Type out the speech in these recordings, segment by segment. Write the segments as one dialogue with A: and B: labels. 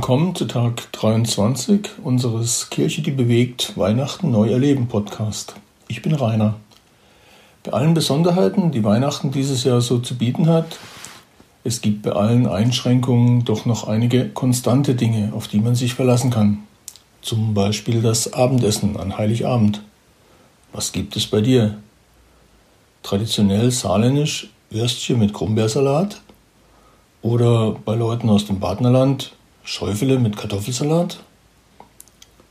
A: Willkommen zu Tag 23 unseres Kirche, die bewegt Weihnachten neu erleben Podcast. Ich bin Rainer. Bei allen Besonderheiten, die Weihnachten dieses Jahr so zu bieten hat, es gibt bei allen Einschränkungen doch noch einige konstante Dinge, auf die man sich verlassen kann. Zum Beispiel das Abendessen an Heiligabend. Was gibt es bei dir? Traditionell saarländisch Würstchen mit Krummbeersalat? Oder bei Leuten aus dem Partnerland Schäufele mit Kartoffelsalat?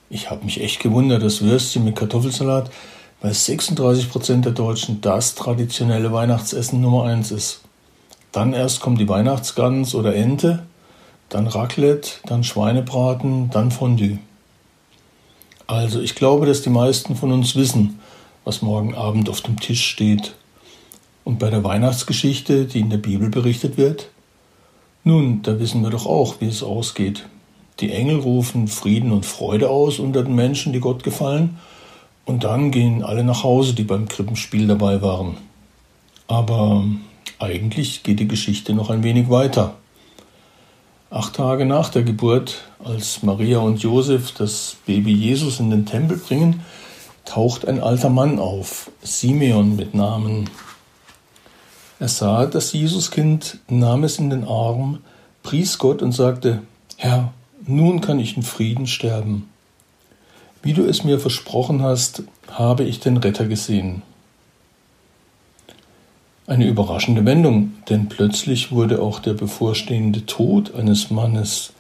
A: Ich habe mich echt gewundert, dass Würstchen mit Kartoffelsalat bei 36% der Deutschen das traditionelle Weihnachtsessen Nummer 1 ist. Dann erst kommt die Weihnachtsgans oder Ente, dann Raclette, dann Schweinebraten, dann Fondue. Also ich glaube, dass die meisten von uns wissen, was morgen Abend auf dem Tisch steht. Und bei der Weihnachtsgeschichte, die in der Bibel berichtet wird, nun, da wissen wir doch auch, wie es ausgeht. Die Engel rufen Frieden und Freude aus unter den Menschen, die Gott gefallen, und dann gehen alle nach Hause, die beim Krippenspiel dabei waren. Aber eigentlich geht die Geschichte noch ein wenig weiter. Acht Tage nach der Geburt, als Maria und Josef das Baby Jesus in den Tempel bringen, taucht ein alter Mann auf, Simeon mit Namen. Er sah das Jesuskind, nahm es in den Arm, pries Gott und sagte, Herr, nun kann ich in Frieden sterben. Wie du es mir versprochen hast, habe ich den Retter gesehen. Eine überraschende Wendung, denn plötzlich wurde auch der bevorstehende Tod eines Mannes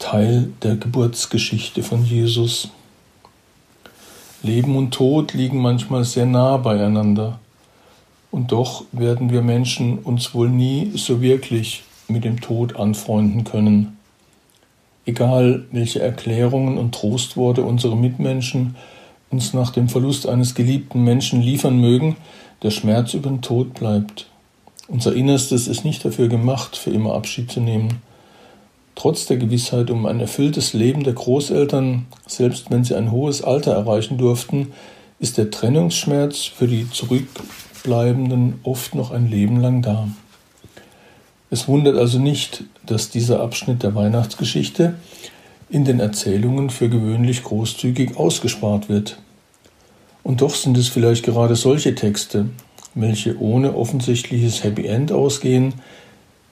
A: Teil der Geburtsgeschichte von Jesus. Leben und Tod liegen manchmal sehr nah beieinander. Und doch werden wir Menschen uns wohl nie so wirklich mit dem Tod anfreunden können. Egal, welche Erklärungen und Trostworte unsere Mitmenschen uns nach dem Verlust eines geliebten Menschen liefern mögen, der Schmerz über den Tod bleibt. Unser Innerstes ist nicht dafür gemacht, für immer Abschied zu nehmen. Trotz der Gewissheit um ein erfülltes Leben der Großeltern, selbst wenn sie ein hohes Alter erreichen durften, ist der Trennungsschmerz für die zurück Bleibenden oft noch ein Leben lang da. Es wundert also nicht, dass dieser Abschnitt der Weihnachtsgeschichte in den Erzählungen für gewöhnlich großzügig ausgespart wird. Und doch sind es vielleicht gerade solche Texte, welche ohne offensichtliches Happy End ausgehen,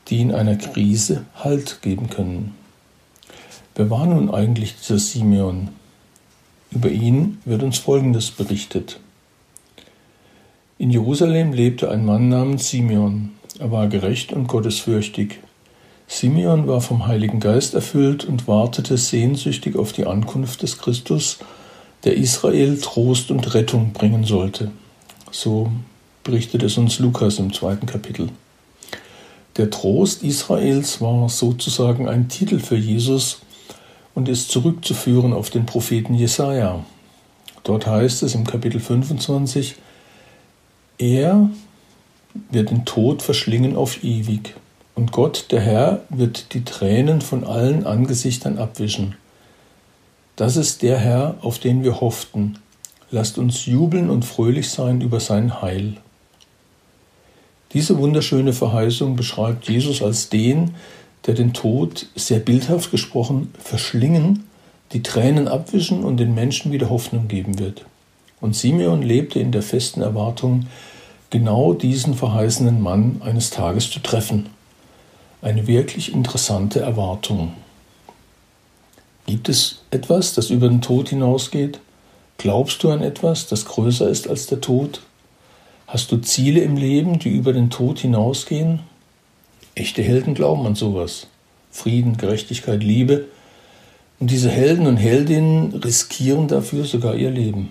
A: die in einer Krise Halt geben können. Wer war nun eigentlich dieser Simeon? Über ihn wird uns Folgendes berichtet. In Jerusalem lebte ein Mann namens Simeon. Er war gerecht und gottesfürchtig. Simeon war vom Heiligen Geist erfüllt und wartete sehnsüchtig auf die Ankunft des Christus, der Israel Trost und Rettung bringen sollte. So berichtet es uns Lukas im zweiten Kapitel. Der Trost Israels war sozusagen ein Titel für Jesus und ist zurückzuführen auf den Propheten Jesaja. Dort heißt es im Kapitel 25, er wird den Tod verschlingen auf ewig, und Gott, der Herr, wird die Tränen von allen Angesichtern abwischen. Das ist der Herr, auf den wir hofften. Lasst uns jubeln und fröhlich sein über sein Heil. Diese wunderschöne Verheißung beschreibt Jesus als den, der den Tod, sehr bildhaft gesprochen, verschlingen, die Tränen abwischen und den Menschen wieder Hoffnung geben wird. Und Simeon lebte in der festen Erwartung, genau diesen verheißenen Mann eines Tages zu treffen. Eine wirklich interessante Erwartung. Gibt es etwas, das über den Tod hinausgeht? Glaubst du an etwas, das größer ist als der Tod? Hast du Ziele im Leben, die über den Tod hinausgehen? Echte Helden glauben an sowas. Frieden, Gerechtigkeit, Liebe. Und diese Helden und Heldinnen riskieren dafür sogar ihr Leben.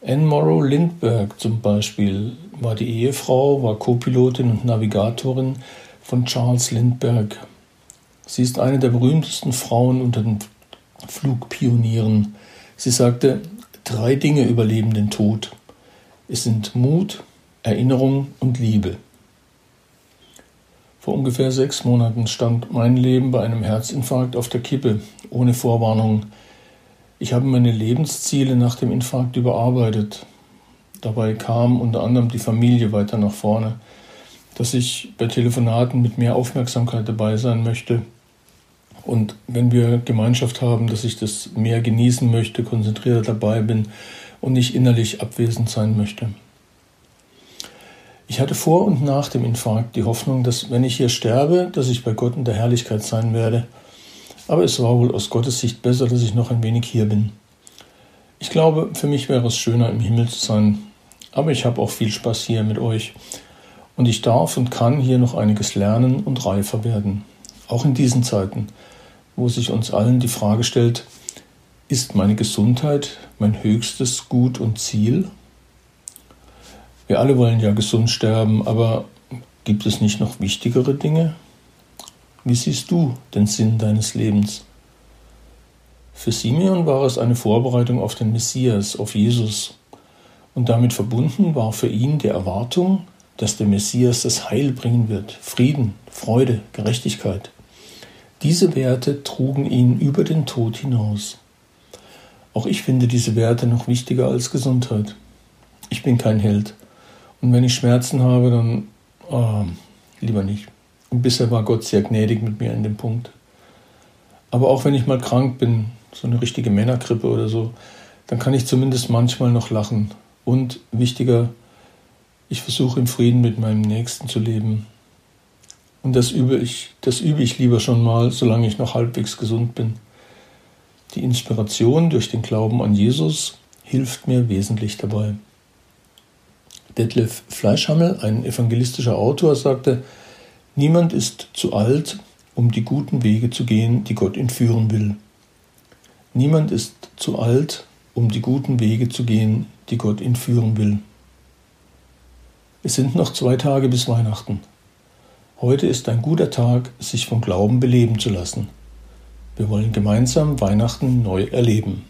A: Anne Morrow Lindbergh zum Beispiel war die Ehefrau, war Co-Pilotin und Navigatorin von Charles Lindbergh. Sie ist eine der berühmtesten Frauen unter den Flugpionieren. Sie sagte, drei Dinge überleben den Tod. Es sind Mut, Erinnerung und Liebe. Vor ungefähr sechs Monaten stand mein Leben bei einem Herzinfarkt auf der Kippe, ohne Vorwarnung. Ich habe meine Lebensziele nach dem Infarkt überarbeitet. Dabei kam unter anderem die Familie weiter nach vorne, dass ich bei Telefonaten mit mehr Aufmerksamkeit dabei sein möchte, Und wenn wir Gemeinschaft haben, dass ich das mehr genießen möchte, konzentrierter dabei bin und nicht innerlich abwesend sein möchte. Ich hatte vor und nach dem Infarkt die Hoffnung, dass wenn ich hier sterbe, dass ich bei Gott in der Herrlichkeit sein werde. Aber es war wohl aus Gottes Sicht besser, dass ich noch ein wenig hier bin. Ich glaube, für mich wäre es schöner, im Himmel zu sein. Aber ich habe auch viel Spaß hier mit euch. Und ich darf und kann hier noch einiges lernen und reifer werden. Auch in diesen Zeiten, wo sich uns allen die Frage stellt, ist meine Gesundheit mein höchstes Gut und Ziel? Wir alle wollen ja gesund sterben, aber gibt es nicht noch wichtigere Dinge? Wie siehst du den Sinn deines Lebens? Für Simeon war es eine Vorbereitung auf den Messias, auf Jesus. Und damit verbunden war für ihn die Erwartung, dass der Messias das Heil bringen wird, Frieden, Freude, Gerechtigkeit. Diese Werte trugen ihn über den Tod hinaus. Auch ich finde diese Werte noch wichtiger als Gesundheit. Ich bin kein Held. Und wenn ich Schmerzen habe, dann oh, lieber nicht. Und bisher war Gott sehr gnädig mit mir an dem Punkt. Aber auch wenn ich mal krank bin, so eine richtige Männergrippe oder so, dann kann ich zumindest manchmal noch lachen. Und wichtiger, ich versuche im Frieden mit meinem Nächsten zu leben. Und das übe ich, das übe ich lieber schon mal, solange ich noch halbwegs gesund bin. Die Inspiration durch den Glauben an Jesus hilft mir wesentlich dabei. Detlef Fleischhammel, ein evangelistischer Autor, sagte, Niemand ist zu alt, um die guten Wege zu gehen, die Gott ihn führen will. Niemand ist zu alt, um die guten Wege zu gehen, die Gott ihn führen will. Es sind noch zwei Tage bis Weihnachten. Heute ist ein guter Tag, sich vom Glauben beleben zu lassen. Wir wollen gemeinsam Weihnachten neu erleben.